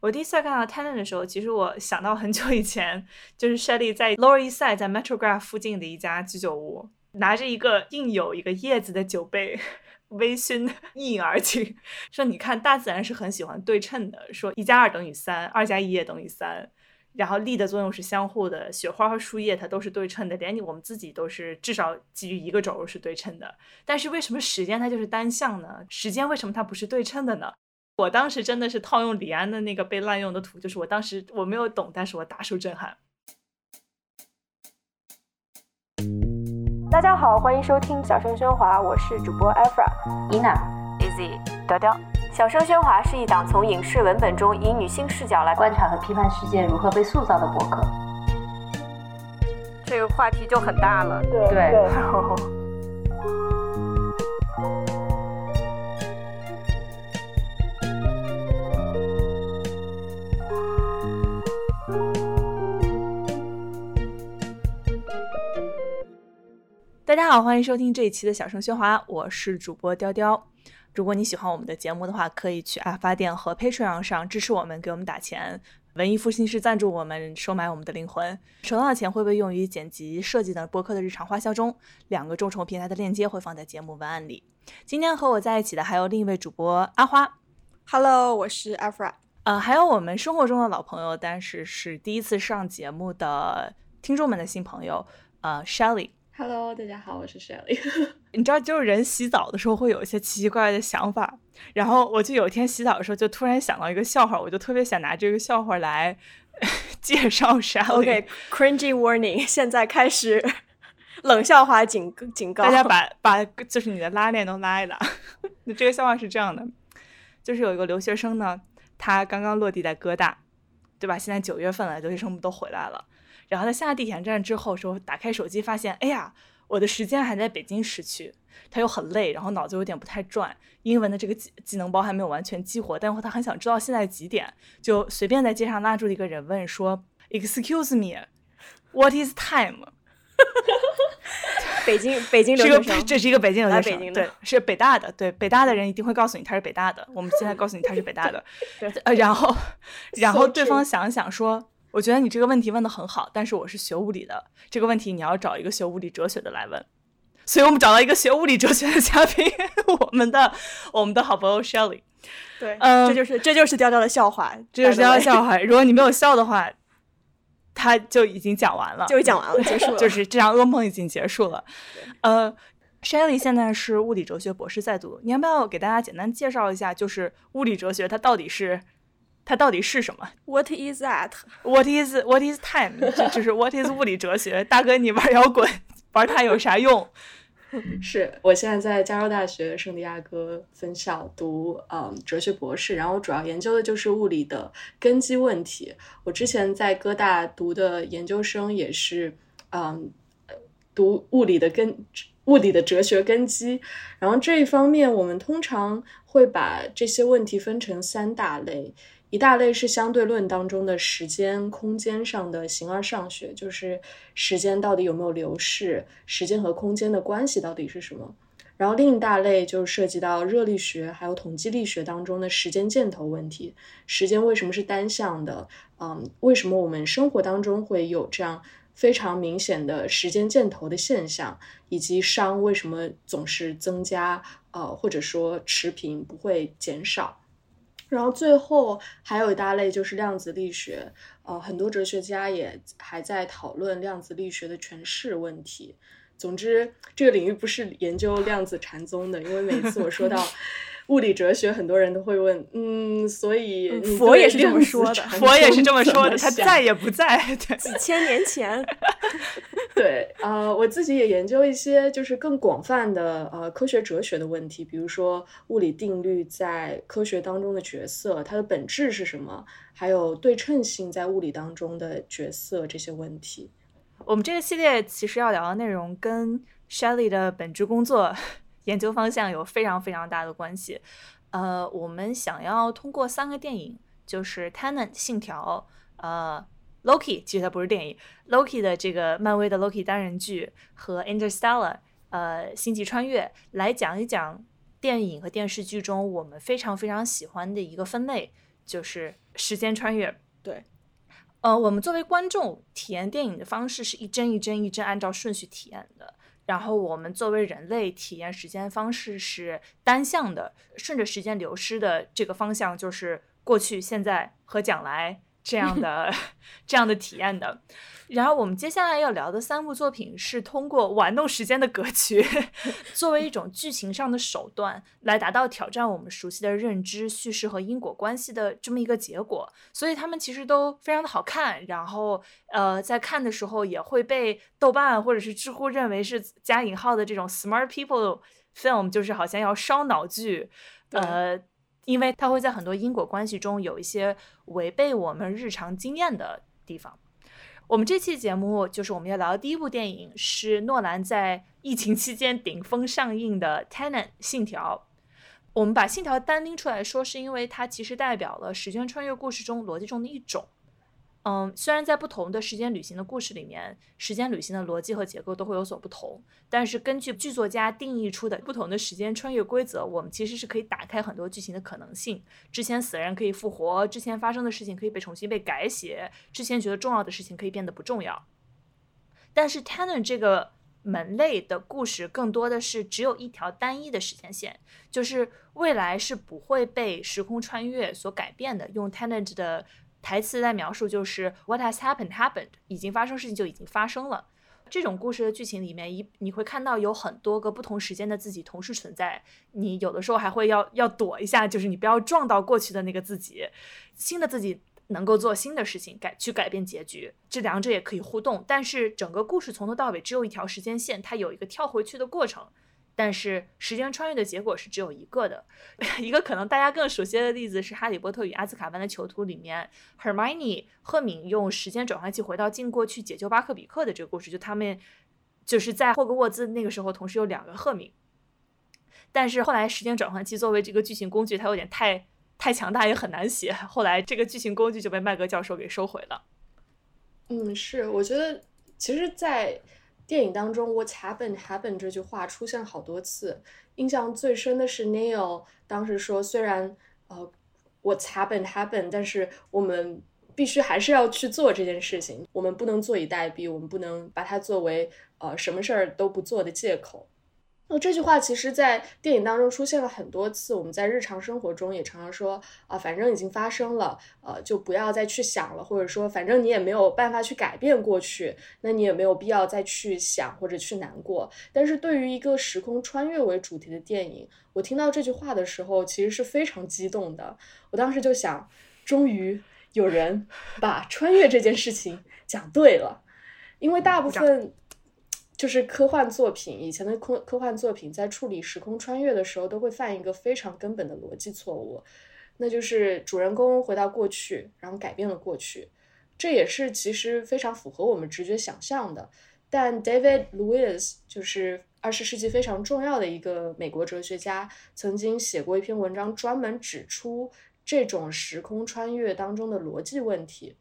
我第一次看到 Tenet 的时候，其实我想到很久以前，就是 Shelly 在 Lower East Side 在 Metrograph 附近的一家居酒屋，拿着一个印有一个叶子的酒杯，微醺一饮而尽，说：“你看，大自然是很喜欢对称的，说一加二等于三，二加一也等于三。”然后力的作用是相互的，雪花和树叶它都是对称的，连你我们自己都是至少基于一个轴是对称的。但是为什么时间它就是单向呢？时间为什么它不是对称的呢？我当时真的是套用李安的那个被滥用的图，就是我当时我没有懂，但是我大受震撼。大家好，欢迎收听小声喧哗，我是主播 Efra、伊娜、Easy、雕雕。小声喧哗是一档从影视文本中以女性视角来观察和批判世界如何被塑造的博客。这个话题就很大了，对。大 家好，欢迎收听这一期的小声喧哗，我是主播雕雕。如果你喜欢我们的节目的话，可以去爱发电和 Patreon 上支持我们，给我们打钱。文艺复兴是赞助我们，收买我们的灵魂。收到的钱会被用于剪辑、设计等播客的日常花销中。两个众筹平台的链接会放在节目文案里。今天和我在一起的还有另一位主播阿花。Hello，我是阿 Fra。呃，还有我们生活中的老朋友，但是是第一次上节目的听众们的新朋友，呃，Shelly。Hello，大家好，我是 Shelly。你知道，就是人洗澡的时候会有一些奇奇怪怪的想法，然后我就有一天洗澡的时候就突然想到一个笑话，我就特别想拿这个笑话来 介绍 Shelly。OK，cringy warning，现在开始冷笑话警警告大家，把把就是你的拉链都拉一拉。那这个笑话是这样的，就是有一个留学生呢，他刚刚落地在哥大，对吧？现在九月份了，留学生们都回来了。然后他下地铁站之后说，打开手机发现，哎呀，我的时间还在北京时区。他又很累，然后脑子有点不太转，英文的这个技技能包还没有完全激活。但是他很想知道现在几点，就随便在街上拉住一个人问说：“Excuse me, what is time？” 北京北京留学生，这是一个北京留学生，对，是北大的，对，北大的人一定会告诉你他是北大的。我们现在告诉你他是北大的，呃，然后然后对方想想说。我觉得你这个问题问的很好，但是我是学物理的，这个问题你要找一个学物理哲学的来问，所以我们找到一个学物理哲学的嘉宾，我们的我们的好朋友 Shelly。对，嗯，这就是这就是调调的笑话，这就是雕雕笑话。如果你没有笑的话，他就已经讲完了，就讲完了，结束 了，就是这场噩梦已经结束了。呃，Shelly 现在是物理哲学博士在读，你要不要给大家简单介绍一下，就是物理哲学它到底是？它到底是什么？What is that? What is What is time? 就是 What is 物理哲学？大哥，你玩摇滚玩它有啥用？是我现在在加州大学圣地亚哥分校读嗯哲学博士，然后主要研究的就是物理的根基问题。我之前在哥大读的研究生也是嗯读物理的根物理的哲学根基。然后这一方面，我们通常会把这些问题分成三大类。一大类是相对论当中的时间空间上的形而上学，就是时间到底有没有流逝，时间和空间的关系到底是什么。然后另一大类就涉及到热力学还有统计力学当中的时间箭头问题，时间为什么是单向的？嗯，为什么我们生活当中会有这样非常明显的时间箭头的现象？以及熵为什么总是增加？呃，或者说持平不会减少？然后最后还有一大类就是量子力学，呃，很多哲学家也还在讨论量子力学的诠释问题。总之，这个领域不是研究量子禅宗的，因为每次我说到。物理哲学，很多人都会问，嗯，所以佛也是这么说的，佛也是这么说的，他在也不在，对，几千年前，对，呃，我自己也研究一些就是更广泛的呃科学哲学的问题，比如说物理定律在科学当中的角色，它的本质是什么，还有对称性在物理当中的角色这些问题。我们这个系列其实要聊的内容跟 Shelly 的本职工作。研究方向有非常非常大的关系，呃，我们想要通过三个电影，就是《Tenet》信条，呃，《Loki》其实它不是电影，《Loki》的这个漫威的 Loki 单人剧和《Interstellar》呃，《星际穿越》来讲一讲电影和电视剧中我们非常非常喜欢的一个分类，就是时间穿越。对，呃，我们作为观众体验电影的方式是一帧一帧一帧按照顺序体验的，然后我们作为人类体验时间方式是单向的，顺着时间流失的这个方向就是过去、现在和将来这样的 这样的体验的。然后我们接下来要聊的三部作品是通过玩弄时间的格局，作为一种剧情上的手段，来达到挑战我们熟悉的认知、叙事和因果关系的这么一个结果。所以他们其实都非常的好看，然后呃，在看的时候也会被豆瓣或者是知乎认为是加引号的这种 smart people film，就是好像要烧脑剧，呃，因为它会在很多因果关系中有一些违背我们日常经验的地方。我们这期节目就是我们要聊的第一部电影，是诺兰在疫情期间顶峰上映的《Tenet》信条。我们把信条单拎出来说，是因为它其实代表了时间穿越故事中逻辑中的一种。嗯，虽然在不同的时间旅行的故事里面，时间旅行的逻辑和结构都会有所不同，但是根据剧作家定义出的不同的时间穿越规则，我们其实是可以打开很多剧情的可能性。之前死人可以复活，之前发生的事情可以被重新被改写，之前觉得重要的事情可以变得不重要。但是 Tenet 这个门类的故事更多的是只有一条单一的时间线，就是未来是不会被时空穿越所改变的。用 Tenet 的台词在描述就是 What has happened happened，已经发生事情就已经发生了。这种故事的剧情里面，一你会看到有很多个不同时间的自己同时存在。你有的时候还会要要躲一下，就是你不要撞到过去的那个自己，新的自己能够做新的事情，改去改变结局。这两者也可以互动，但是整个故事从头到尾只有一条时间线，它有一个跳回去的过程。但是时间穿越的结果是只有一个的，一个可能大家更熟悉的例子是《哈利波特与阿兹卡班的囚徒》里面，Hermione 赫敏用时间转换器回到进过去解救巴克比克的这个故事，就他们就是在霍格沃兹那个时候同时有两个赫敏，但是后来时间转换器作为这个剧情工具，它有点太太强大，也很难写，后来这个剧情工具就被麦格教授给收回了。嗯，是，我觉得其实，在电影当中，“What happened happened” 这句话出现好多次。印象最深的是 Neil 当时说：“虽然呃，What happened happened，但是我们必须还是要去做这件事情。我们不能坐以待毙，我们不能把它作为呃什么事儿都不做的借口。”那这句话其实，在电影当中出现了很多次。我们在日常生活中也常常说啊，反正已经发生了，呃，就不要再去想了，或者说，反正你也没有办法去改变过去，那你也没有必要再去想或者去难过。但是对于一个时空穿越为主题的电影，我听到这句话的时候，其实是非常激动的。我当时就想，终于有人把穿越这件事情讲对了，因为大部分。就是科幻作品，以前的科科幻作品在处理时空穿越的时候，都会犯一个非常根本的逻辑错误，那就是主人公回到过去，然后改变了过去，这也是其实非常符合我们直觉想象的。但 David Lewis 就是二十世纪非常重要的一个美国哲学家，曾经写过一篇文章，专门指出这种时空穿越当中的逻辑问题。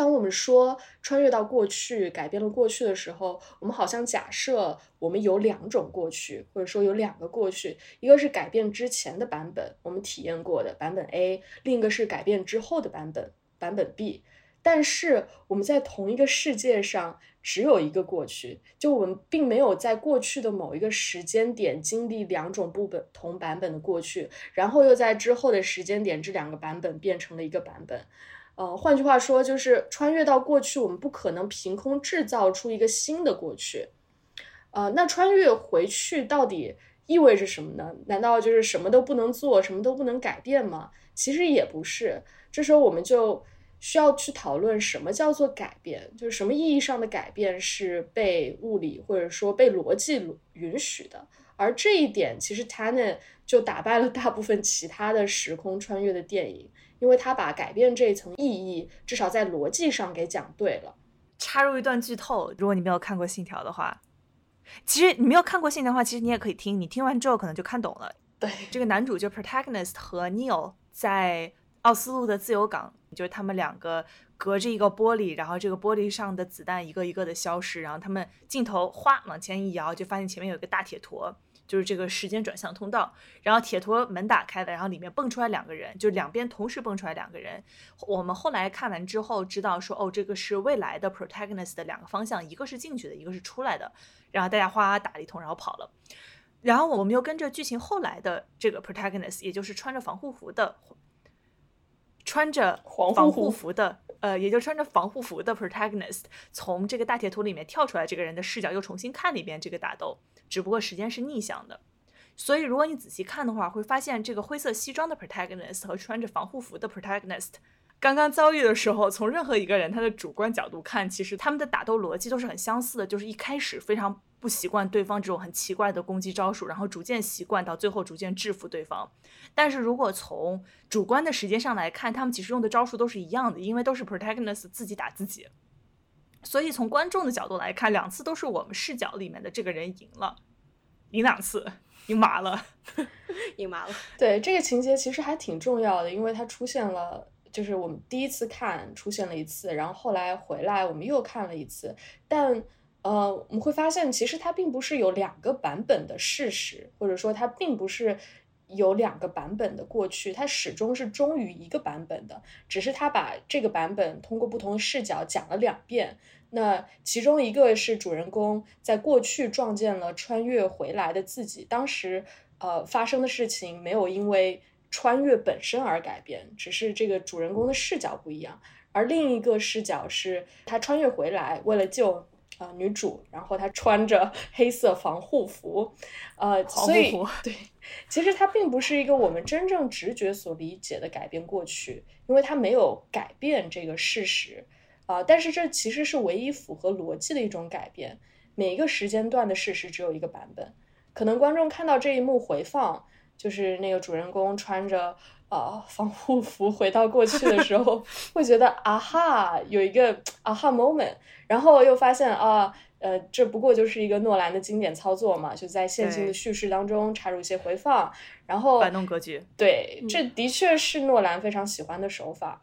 当我们说穿越到过去改变了过去的时候，我们好像假设我们有两种过去，或者说有两个过去，一个是改变之前的版本，我们体验过的版本 A，另一个是改变之后的版本版本 B。但是我们在同一个世界上只有一个过去，就我们并没有在过去的某一个时间点经历两种不同版本的过去，然后又在之后的时间点这两个版本变成了一个版本。呃，换句话说，就是穿越到过去，我们不可能凭空制造出一个新的过去。呃，那穿越回去到底意味着什么呢？难道就是什么都不能做，什么都不能改变吗？其实也不是。这时候我们就需要去讨论什么叫做改变，就是什么意义上的改变是被物理或者说被逻辑允许的。而这一点，其实 Tenet 就打败了大部分其他的时空穿越的电影。因为他把改变这一层意义，至少在逻辑上给讲对了。插入一段剧透，如果你没有看过《信条》的话，其实你没有看过《信条》的话，其实你也可以听，你听完之后可能就看懂了。对，这个男主就 protagonist 和 Neil 在奥斯陆的自由港，就是他们两个隔着一个玻璃，然后这个玻璃上的子弹一个一个的消失，然后他们镜头哗往前一摇，就发现前面有一个大铁坨。就是这个时间转向通道。然后铁托门打开了，然后里面蹦出来两个人，就两边同时蹦出来两个人。我们后来看完之后知道说，哦，这个是未来的 protagonist 的两个方向，一个是进去的，一个是出来的。然后大家哗打了一通，然后跑了。然后我们又跟着剧情后来的这个 protagonist，也就是穿着防护服的，穿着防护服的，呃，也就穿着防护服的 protagonist，从这个大铁图里面跳出来，这个人的视角又重新看了一遍这个打斗，只不过时间是逆向的。所以如果你仔细看的话，会发现这个灰色西装的 protagonist 和穿着防护服的 protagonist。刚刚遭遇的时候，从任何一个人他的主观角度看，其实他们的打斗逻辑都是很相似的，就是一开始非常不习惯对方这种很奇怪的攻击招数，然后逐渐习惯，到最后逐渐制服对方。但是如果从主观的时间上来看，他们其实用的招数都是一样的，因为都是 protagonist 自己打自己。所以从观众的角度来看，两次都是我们视角里面的这个人赢了，赢两次，赢麻了，赢麻了。对这个情节其实还挺重要的，因为它出现了。就是我们第一次看出现了一次，然后后来回来我们又看了一次，但呃我们会发现其实它并不是有两个版本的事实，或者说它并不是有两个版本的过去，它始终是忠于一个版本的，只是他把这个版本通过不同的视角讲了两遍。那其中一个是主人公在过去撞见了穿越回来的自己，当时呃发生的事情没有因为。穿越本身而改变，只是这个主人公的视角不一样，而另一个视角是他穿越回来，为了救啊女主，然后她穿着 黑色防护服，呃，所以 对，其实它并不是一个我们真正直觉所理解的改变过去，因为它没有改变这个事实啊，但是这其实是唯一符合逻辑的一种改变。每一个时间段的事实只有一个版本，可能观众看到这一幕回放。就是那个主人公穿着呃防护服回到过去的时候，会觉得啊哈，有一个啊哈 moment，然后又发现啊，呃，这不过就是一个诺兰的经典操作嘛，就在线性的叙事当中插入一些回放，然后摆弄格局。对，这的确是诺兰非常喜欢的手法，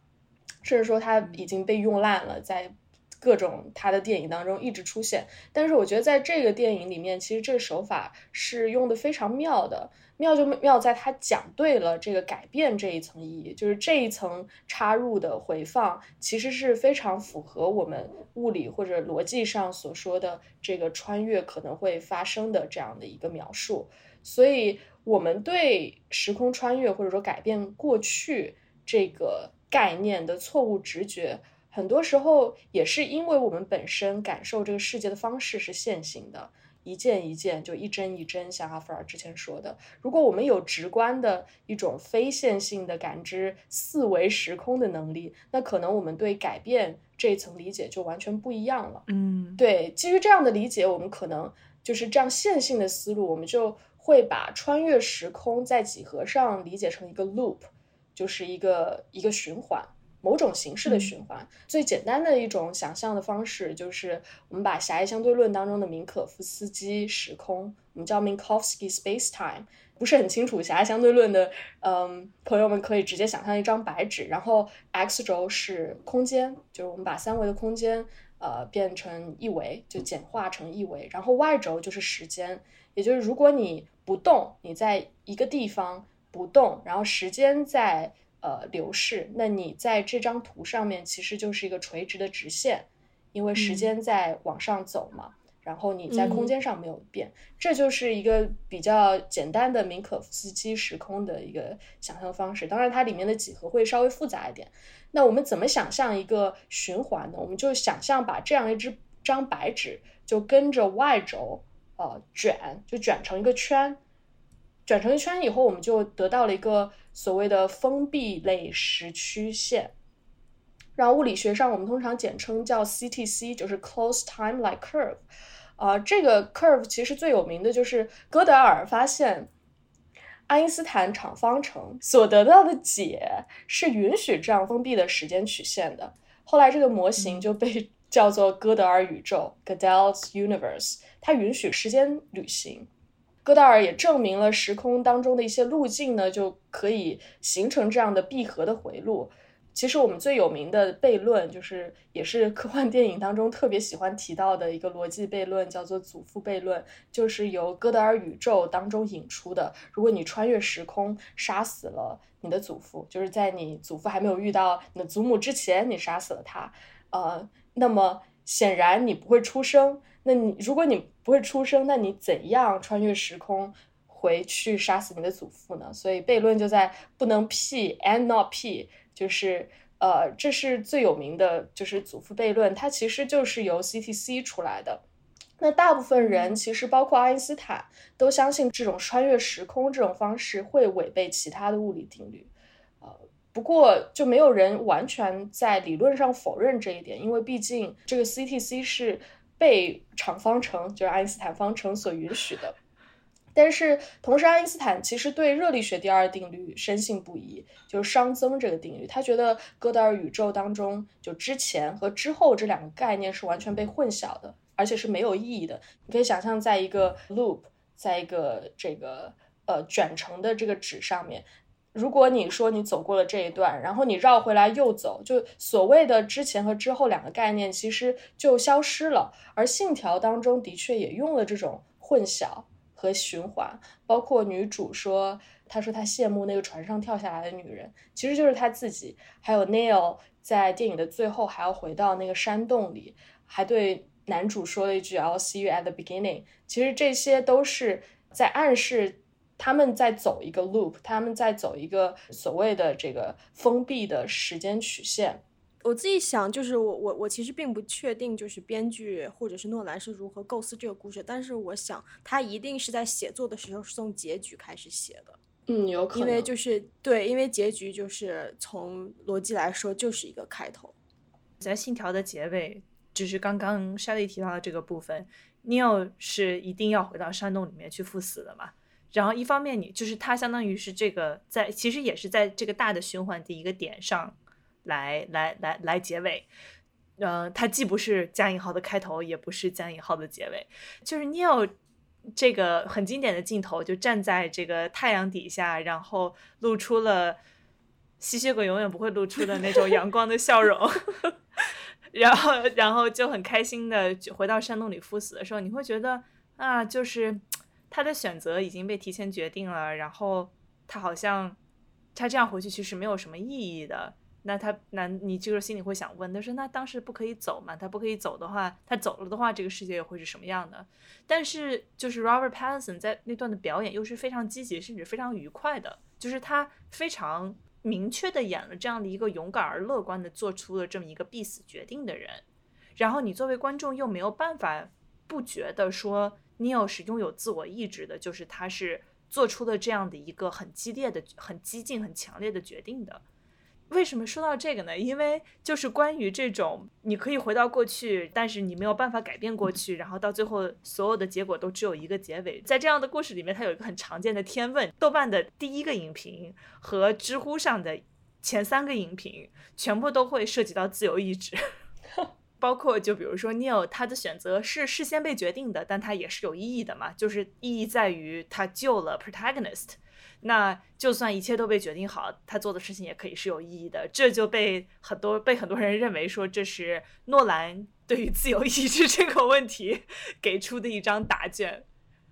甚至说他已经被用烂了，在各种他的电影当中一直出现。但是我觉得在这个电影里面，其实这个手法是用的非常妙的。妙就妙在他讲对了这个改变这一层意义，就是这一层插入的回放，其实是非常符合我们物理或者逻辑上所说的这个穿越可能会发生的这样的一个描述。所以，我们对时空穿越或者说改变过去这个概念的错误直觉，很多时候也是因为我们本身感受这个世界的方式是线性的。一件一件，就一帧一帧，像阿弗尔之前说的，如果我们有直观的一种非线性的感知四维时空的能力，那可能我们对改变这一层理解就完全不一样了。嗯，对，基于这样的理解，我们可能就是这样线性的思路，我们就会把穿越时空在几何上理解成一个 loop，就是一个一个循环。某种形式的循环，最简单的一种想象的方式就是我们把狭义相对论当中的明可夫斯基时空，我们叫 Minkowski spacetime，不是很清楚狭义相对论的，嗯，朋友们可以直接想象一张白纸，然后 x 轴是空间，就是我们把三维的空间呃变成一维，就简化成一维，然后 y 轴就是时间，也就是如果你不动，你在一个地方不动，然后时间在。呃，流逝。那你在这张图上面其实就是一个垂直的直线，因为时间在往上走嘛。然后你在空间上没有变，这就是一个比较简单的明可夫斯基时空的一个想象方式。当然，它里面的几何会稍微复杂一点。那我们怎么想象一个循环呢？我们就想象把这样一支张白纸就跟着 y 轴呃卷，就卷成一个圈。卷成一圈以后，我们就得到了一个所谓的封闭类时曲线。然后物理学上我们通常简称叫 CTC，就是 Closed Time-like Curve。啊，这个 curve 其实最有名的就是哥德尔发现爱因斯坦场方程所得到的解是允许这样封闭的时间曲线的。后来这个模型就被叫做哥德尔宇宙 （Gödel's Universe），它允许时间旅行。戈达尔也证明了时空当中的一些路径呢，就可以形成这样的闭合的回路。其实我们最有名的悖论，就是也是科幻电影当中特别喜欢提到的一个逻辑悖论，叫做祖父悖论，就是由哥德尔宇宙当中引出的。如果你穿越时空杀死了你的祖父，就是在你祖父还没有遇到你的祖母之前，你杀死了他，呃，那么显然你不会出生。那你如果你不会出生，那你怎样穿越时空回去杀死你的祖父呢？所以悖论就在不能 P and not P，就是呃，这是最有名的就是祖父悖论，它其实就是由 CTC 出来的。那大部分人其实包括爱因斯坦都相信这种穿越时空这种方式会违背其他的物理定律，呃，不过就没有人完全在理论上否认这一点，因为毕竟这个 CTC 是。被场方程就是爱因斯坦方程所允许的，但是同时爱因斯坦其实对热力学第二定律深信不疑，就是熵增这个定律，他觉得哥德尔宇宙当中就之前和之后这两个概念是完全被混淆的，而且是没有意义的。你可以想象，在一个 loop，在一个这个呃卷成的这个纸上面。如果你说你走过了这一段，然后你绕回来又走，就所谓的之前和之后两个概念其实就消失了。而信条当中的确也用了这种混淆和循环，包括女主说，她说她羡慕那个船上跳下来的女人，其实就是她自己。还有 Neil 在电影的最后还要回到那个山洞里，还对男主说了一句 "I'll see you at the beginning"，其实这些都是在暗示。他们在走一个 loop，他们在走一个所谓的这个封闭的时间曲线。我自己想，就是我我我其实并不确定，就是编剧或者是诺兰是如何构思这个故事，但是我想他一定是在写作的时候是从结局开始写的。嗯，有可能，因为就是对，因为结局就是从逻辑来说就是一个开头。在《信条》的结尾，就是刚刚莎莉提到的这个部分，Neil 是一定要回到山洞里面去赴死的嘛？然后一方面，你就是它相当于是这个在，其实也是在这个大的循环的一个点上来来来来结尾。呃，它既不是加引号的开头，也不是加引号的结尾。就是 Neil 这个很经典的镜头，就站在这个太阳底下，然后露出了吸血鬼永远不会露出的那种 阳光的笑容，然后然后就很开心的回到山洞里赴死的时候，你会觉得啊，就是。他的选择已经被提前决定了，然后他好像他这样回去其实没有什么意义的。那他那你就是心里会想问，他说那当时不可以走吗？他不可以走的话，他走了的话，这个世界又会是什么样的？但是就是 Robert Pattinson 在那段的表演又是非常积极，甚至非常愉快的，就是他非常明确的演了这样的一个勇敢而乐观的做出了这么一个必死决定的人。然后你作为观众又没有办法不觉得说。Neil 是拥有自我意志的，就是他是做出了这样的一个很激烈的、很激进、很强烈的决定的。为什么说到这个呢？因为就是关于这种你可以回到过去，但是你没有办法改变过去，然后到最后所有的结果都只有一个结尾。在这样的故事里面，它有一个很常见的天问。豆瓣的第一个影评和知乎上的前三个影评全部都会涉及到自由意志。包括就比如说 Neil，他的选择是事先被决定的，但他也是有意义的嘛，就是意义在于他救了 protagonist。那就算一切都被决定好，他做的事情也可以是有意义的。这就被很多被很多人认为说这是诺兰对于自由意志这个问题给出的一张答卷。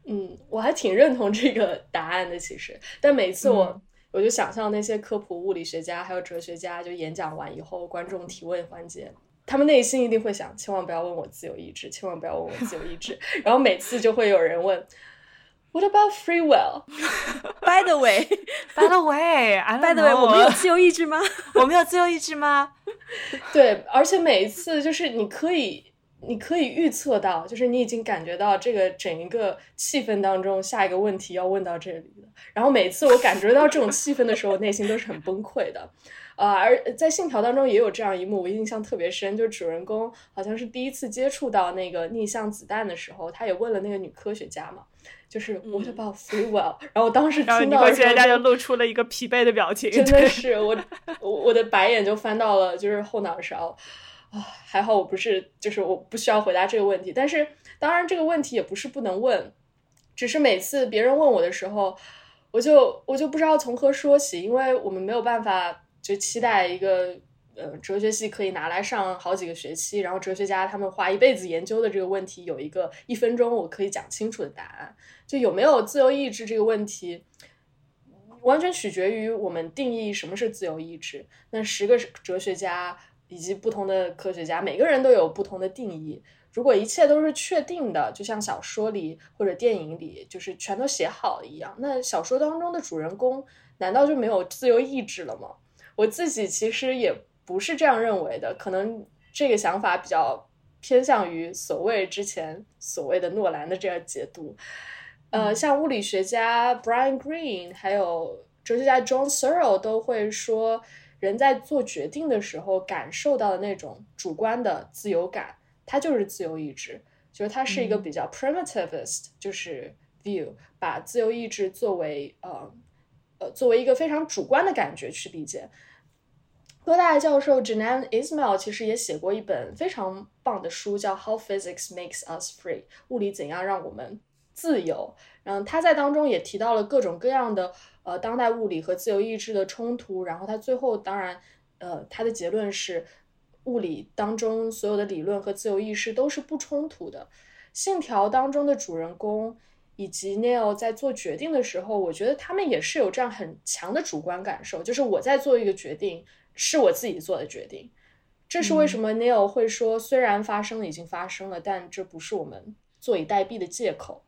嗯，我还挺认同这个答案的，其实。但每次我我就想象那些科普物理学家还有哲学家，就演讲完以后，观众提问环节。他们内心一定会想：千万不要问我自由意志，千万不要问我自由意志。然后每次就会有人问：What about free will？By the way，By the way，By the way，我们有自由意志吗？我们有自由意志吗？对，而且每一次就是你可以，你可以预测到，就是你已经感觉到这个整一个气氛当中下一个问题要问到这里了。然后每次我感觉到这种气氛的时候，我内心都是很崩溃的。呃，而在信条当中也有这样一幕，我印象特别深，就是主人公好像是第一次接触到那个逆向子弹的时候，他也问了那个女科学家嘛，就是 What about free will？然后当时听到，科学家就露出了一个疲惫的表情，真的是我我的白眼就翻到了就是后脑勺啊，还好我不是就是我不需要回答这个问题，但是当然这个问题也不是不能问，只是每次别人问我的时候，我就我就不知道从何说起，因为我们没有办法。就期待一个呃，哲学系可以拿来上好几个学期，然后哲学家他们花一辈子研究的这个问题，有一个一分钟我可以讲清楚的答案。就有没有自由意志这个问题，完全取决于我们定义什么是自由意志。那十个哲学家以及不同的科学家，每个人都有不同的定义。如果一切都是确定的，就像小说里或者电影里，就是全都写好了一样，那小说当中的主人公难道就没有自由意志了吗？我自己其实也不是这样认为的，可能这个想法比较偏向于所谓之前所谓的诺兰的这样解读。呃，像物理学家 Brian Greene 还有哲学家 John Searle 都会说，人在做决定的时候感受到的那种主观的自由感。它就是自由意志，就是它是一个比较 primitivist，就是 view，把自由意志作为呃作为一个非常主观的感觉去理解。哥大教授 Janan Ismail 其实也写过一本非常棒的书，叫《How Physics Makes Us Free》，物理怎样让我们自由。然后他在当中也提到了各种各样的呃当代物理和自由意志的冲突。然后他最后当然呃他的结论是。物理当中所有的理论和自由意识都是不冲突的。信条当中的主人公以及 Neil 在做决定的时候，我觉得他们也是有这样很强的主观感受，就是我在做一个决定，是我自己做的决定。这是为什么 Neil 会说，虽然发生了，已经发生了，但这不是我们坐以待毙的借口。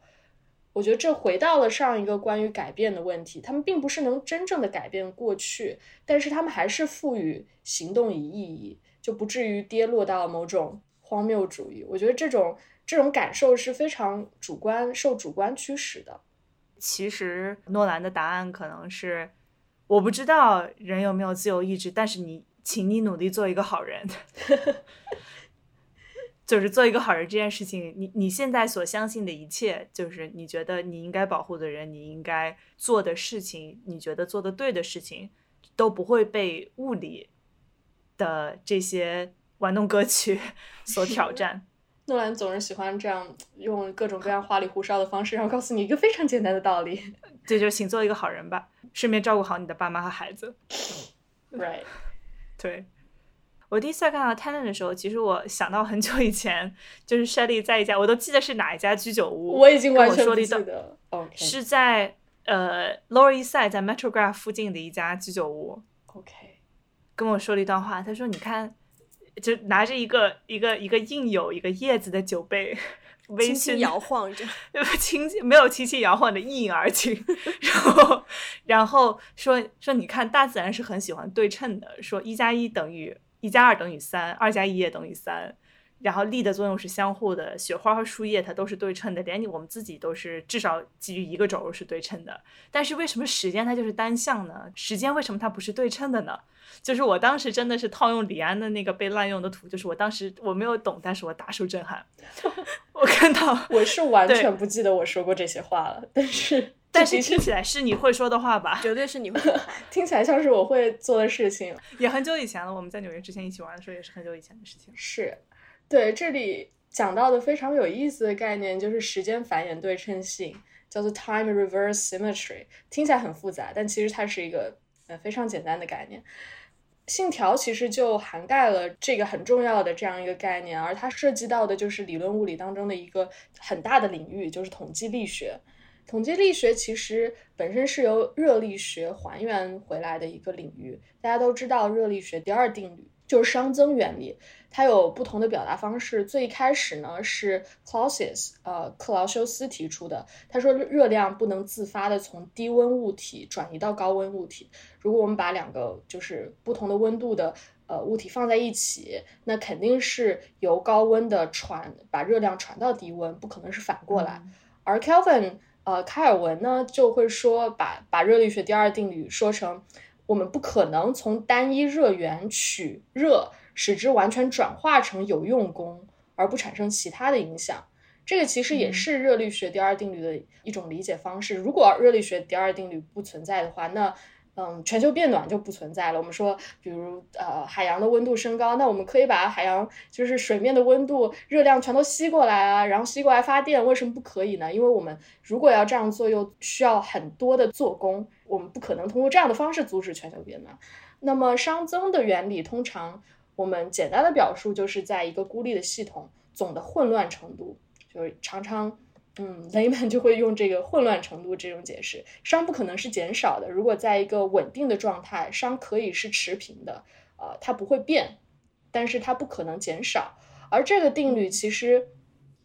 我觉得这回到了上一个关于改变的问题，他们并不是能真正的改变过去，但是他们还是赋予行动以意义。就不至于跌落到某种荒谬主义。我觉得这种这种感受是非常主观、受主观驱使的。其实诺兰的答案可能是：我不知道人有没有自由意志，但是你，请你努力做一个好人。就是做一个好人这件事情，你你现在所相信的一切，就是你觉得你应该保护的人，你应该做的事情，你觉得做的对的事情，都不会被物理。的这些玩弄歌曲 所挑战，诺兰总是喜欢这样用各种各样花里胡哨的方式，然后告诉你一个非常简单的道理，这就请做一个好人吧，顺便照顾好你的爸妈和孩子。Right，对我第一次看到 Tenet 的时候，其实我想到很久以前，就是 Shelly 在一家，我都记得是哪一家居酒屋，我已经完全不记得。OK，是在呃 Lower East Side 在 Metrograph 附近的一家居酒屋。OK。跟我说了一段话，他说：“你看，就拿着一个一个一个印有一个叶子的酒杯，微轻摇晃着，轻没有轻轻摇晃的一饮而尽。然后，然后说说你看，大自然是很喜欢对称的，说一加一等于一加二等于三，二加一也等于三。”然后力的作用是相互的，雪花和树叶它都是对称的，连你我们自己都是至少基于一个轴是对称的。但是为什么时间它就是单向呢？时间为什么它不是对称的呢？就是我当时真的是套用李安的那个被滥用的图，就是我当时我没有懂，但是我大受震撼。我看到我是完全不记得我说过这些话了，但是但是听起来是你会说的话吧？绝对是你会，听起来像是我会做的事情。也很久以前了，我们在纽约之前一起玩的时候也是很久以前的事情。是。对，这里讲到的非常有意思的概念就是时间繁衍对称性，叫做 time reverse symmetry。听起来很复杂，但其实它是一个呃非常简单的概念。信条其实就涵盖了这个很重要的这样一个概念，而它涉及到的就是理论物理当中的一个很大的领域，就是统计力学。统计力学其实本身是由热力学还原回来的一个领域。大家都知道热力学第二定律。就是熵增原理，它有不同的表达方式。最开始呢是 Clausius，呃，克劳修斯提出的。他说热量不能自发的从低温物体转移到高温物体。如果我们把两个就是不同的温度的呃物体放在一起，那肯定是由高温的传把热量传到低温，不可能是反过来。而 Kelvin，呃，开尔文呢就会说把把热力学第二定律说成。我们不可能从单一热源取热，使之完全转化成有用功，而不产生其他的影响。这个其实也是热力学第二定律的一种理解方式。如果热力学第二定律不存在的话，那嗯，全球变暖就不存在了。我们说，比如呃，海洋的温度升高，那我们可以把海洋就是水面的温度、热量全都吸过来啊，然后吸过来发电。为什么不可以呢？因为我们如果要这样做，又需要很多的做工，我们不可能通过这样的方式阻止全球变暖。那么熵增的原理，通常我们简单的表述就是在一个孤立的系统总的混乱程度，就是常常。嗯，雷曼就会用这个混乱程度这种解释，熵不可能是减少的。如果在一个稳定的状态，熵可以是持平的，呃，它不会变，但是它不可能减少。而这个定律其实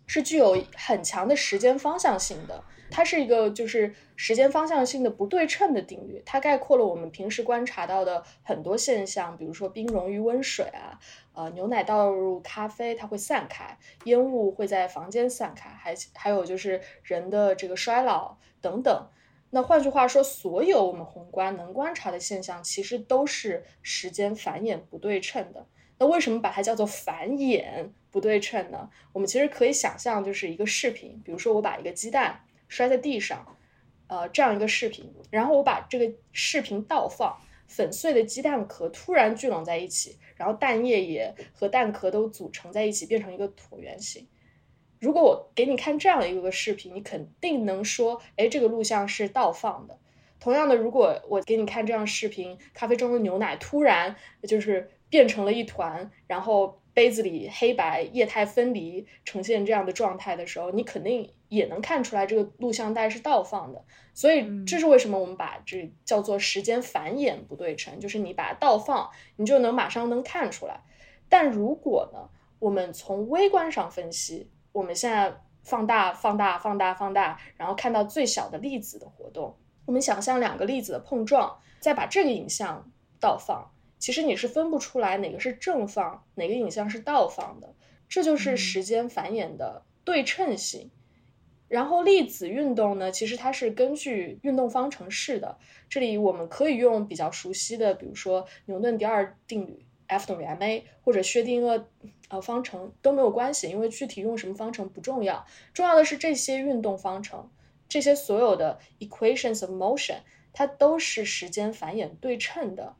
是具有很强的时间方向性的。它是一个就是时间方向性的不对称的定律，它概括了我们平时观察到的很多现象，比如说冰溶于温水啊，呃，牛奶倒入咖啡它会散开，烟雾会在房间散开，还还有就是人的这个衰老等等。那换句话说，所有我们宏观能观察的现象，其实都是时间繁衍不对称的。那为什么把它叫做繁衍不对称呢？我们其实可以想象，就是一个视频，比如说我把一个鸡蛋。摔在地上，呃，这样一个视频，然后我把这个视频倒放，粉碎的鸡蛋壳突然聚拢在一起，然后蛋液也和蛋壳都组成在一起，变成一个椭圆形。如果我给你看这样一个视频，你肯定能说，哎，这个录像是倒放的。同样的，如果我给你看这样视频，咖啡中的牛奶突然就是变成了一团，然后。杯子里黑白液态分离呈现这样的状态的时候，你肯定也能看出来这个录像带是倒放的。所以这是为什么我们把这叫做时间繁衍不对称，就是你把它倒放，你就能马上能看出来。但如果呢，我们从微观上分析，我们现在放大、放大、放大、放大，然后看到最小的粒子的活动，我们想象两个粒子的碰撞，再把这个影像倒放。其实你是分不出来哪个是正放，哪个影像是倒放的，这就是时间繁衍的对称性。然后粒子运动呢，其实它是根据运动方程式的。这里我们可以用比较熟悉的，比如说牛顿第二定律 F 等于 ma，或者薛定谔呃方程都没有关系，因为具体用什么方程不重要，重要的是这些运动方程，这些所有的 equations of motion，它都是时间繁衍对称的。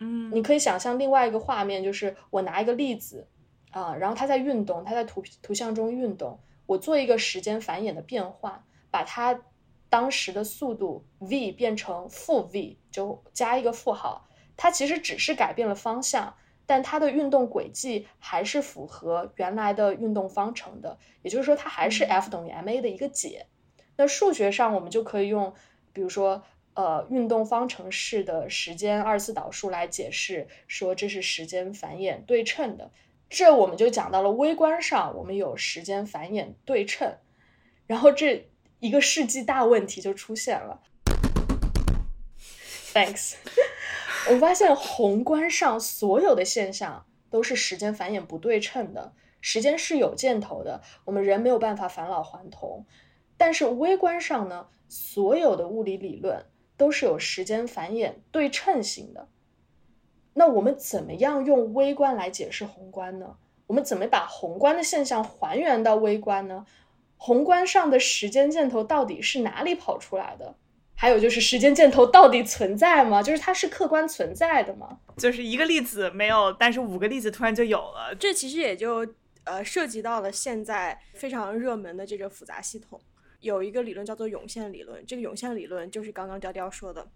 嗯，你可以想象另外一个画面，就是我拿一个粒子，啊，然后它在运动，它在图图像中运动，我做一个时间繁衍的变换，把它当时的速度 v 变成负 v，就加一个负号，它其实只是改变了方向，但它的运动轨迹还是符合原来的运动方程的，也就是说它还是 F 等于 ma 的一个解。那数学上我们就可以用，比如说。呃，运动方程式的时间二次导数来解释，说这是时间繁衍对称的。这我们就讲到了微观上，我们有时间繁衍对称，然后这一个世纪大问题就出现了。Thanks，我发现宏观上所有的现象都是时间繁衍不对称的，时间是有箭头的，我们人没有办法返老还童。但是微观上呢，所有的物理理论。都是有时间繁衍对称性的。那我们怎么样用微观来解释宏观呢？我们怎么把宏观的现象还原到微观呢？宏观上的时间箭头到底是哪里跑出来的？还有就是时间箭头到底存在吗？就是它是客观存在的吗？就是一个粒子没有，但是五个粒子突然就有了。这其实也就呃涉及到了现在非常热门的这个复杂系统。有一个理论叫做涌现理论，这个涌现理论就是刚刚雕雕说的，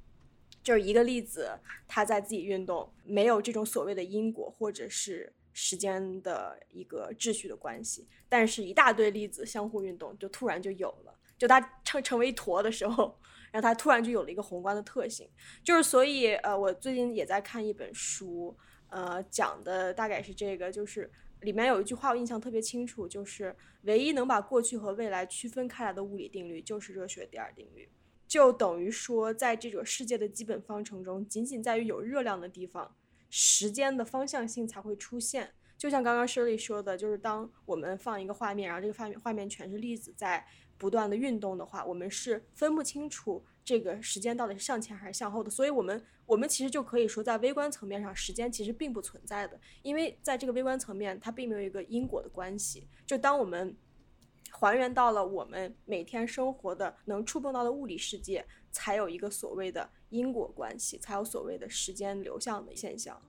就是一个粒子它在自己运动，没有这种所谓的因果或者是时间的一个秩序的关系，但是一大堆粒子相互运动，就突然就有了，就它成成为一坨的时候，然后它突然就有了一个宏观的特性，就是所以呃，我最近也在看一本书，呃，讲的大概是这个，就是。里面有一句话我印象特别清楚，就是唯一能把过去和未来区分开来的物理定律就是热学第二定律，就等于说在这个世界的基本方程中，仅仅在于有热量的地方，时间的方向性才会出现。就像刚刚 Shirley 说的，就是当我们放一个画面，然后这个画面画面全是粒子在不断的运动的话，我们是分不清楚这个时间到底是向前还是向后的，所以我们。我们其实就可以说，在微观层面上，时间其实并不存在的，因为在这个微观层面，它并没有一个因果的关系。就当我们还原到了我们每天生活的能触碰到的物理世界，才有一个所谓的因果关系，才有所谓的时间流向的现象。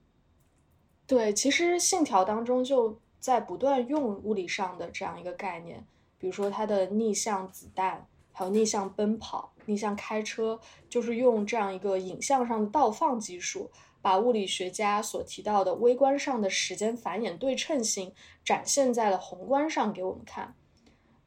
对，其实信条当中就在不断用物理上的这样一个概念，比如说它的逆向子弹。还有逆向奔跑、逆向开车，就是用这样一个影像上的倒放技术把物理学家所提到的微观上的时间繁衍对称性展现在了宏观上给我们看。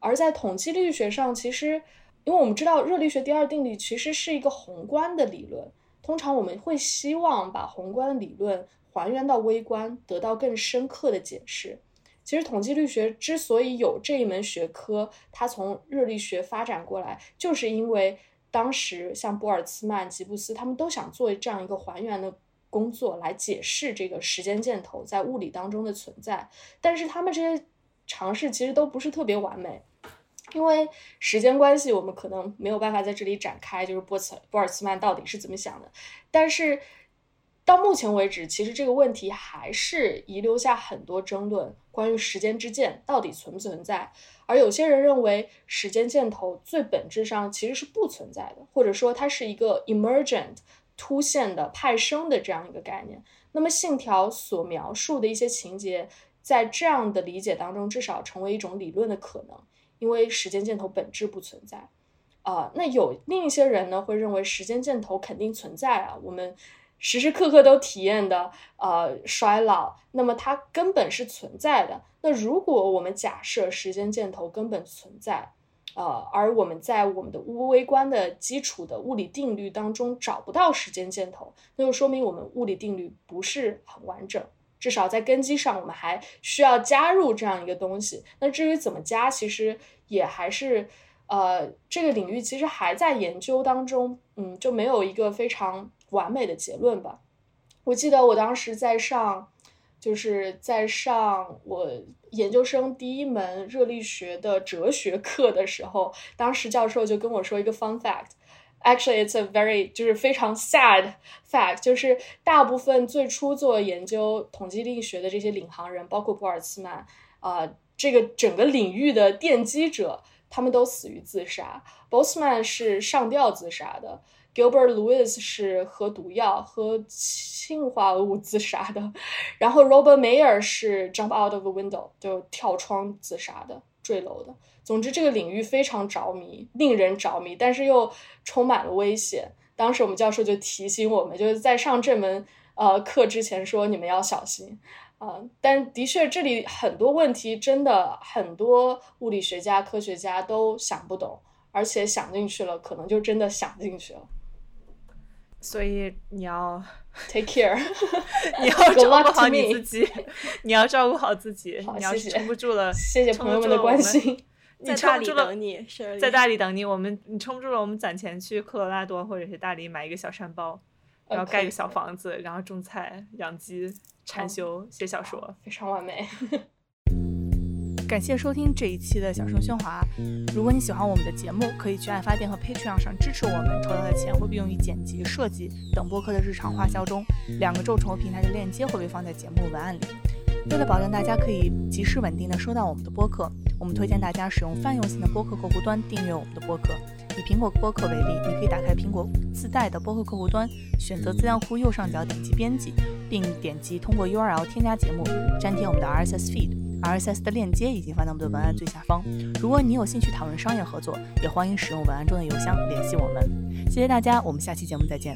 而在统计力学上，其实因为我们知道热力学第二定律其实是一个宏观的理论，通常我们会希望把宏观理论还原到微观，得到更深刻的解释。其实统计力学之所以有这一门学科，它从热力学发展过来，就是因为当时像波尔兹曼、吉布斯他们都想做这样一个还原的工作，来解释这个时间箭头在物理当中的存在。但是他们这些尝试其实都不是特别完美，因为时间关系，我们可能没有办法在这里展开，就是波茨波尔兹曼到底是怎么想的。但是到目前为止，其实这个问题还是遗留下很多争论，关于时间之箭到底存不存在。而有些人认为，时间箭头最本质上其实是不存在的，或者说它是一个 emergent 突现的派生的这样一个概念。那么，信条所描述的一些情节，在这样的理解当中，至少成为一种理论的可能，因为时间箭头本质不存在。啊，那有另一些人呢，会认为时间箭头肯定存在啊，我们。时时刻刻都体验的呃衰老，那么它根本是存在的。那如果我们假设时间箭头根本存在，呃，而我们在我们的微观的基础的物理定律当中找不到时间箭头，那就说明我们物理定律不是很完整。至少在根基上，我们还需要加入这样一个东西。那至于怎么加，其实也还是呃这个领域其实还在研究当中，嗯，就没有一个非常。完美的结论吧。我记得我当时在上，就是在上我研究生第一门热力学的哲学课的时候，当时教授就跟我说一个 fun fact。Actually, it's a very 就是非常 sad fact，就是大部分最初做研究统计力学的这些领航人，包括博尔茨曼啊，这个整个领域的奠基者，他们都死于自杀。Boltzmann 是上吊自杀的。Gilbert Lewis 是喝毒药、喝氰化物自杀的，然后 Robert Mayer 是 jump out of a window 就跳窗自杀的、坠楼的。总之，这个领域非常着迷，令人着迷，但是又充满了危险。当时我们教授就提醒我们，就是在上这门呃课之前说你们要小心啊。但的确，这里很多问题真的很多物理学家、科学家都想不懂，而且想进去了，可能就真的想进去了。所以你要 take care，你要照顾好你自己，你要照顾好自己。你要是撑不住了，谢谢朋友们的关心。在大理等你，在大理等你。我们你撑不住了，我们攒钱去科罗拉多或者是大理买一个小山包，然后盖个小房子，然后种菜、养鸡、禅修、写小说，非常完美。感谢收听这一期的小声喧哗。如果你喜欢我们的节目，可以去爱发电和 Patreon 上支持我们，筹到的钱会被用于剪辑、设计等播客的日常花销中。两个众筹平台的链接会被放在节目文案里。为了保证大家可以及时稳定的收到我们的播客，我们推荐大家使用泛用型的播客客户端订阅我们的播客。以苹果播客为例，你可以打开苹果自带的播客客户端，选择资料库右上角点击编辑，并点击通过 URL 添加节目，粘贴我们的 RSS feed。RSS 的链接已经放在我们的文案最下方。如果你有兴趣讨论商业合作，也欢迎使用文案中的邮箱联系我们。谢谢大家，我们下期节目再见。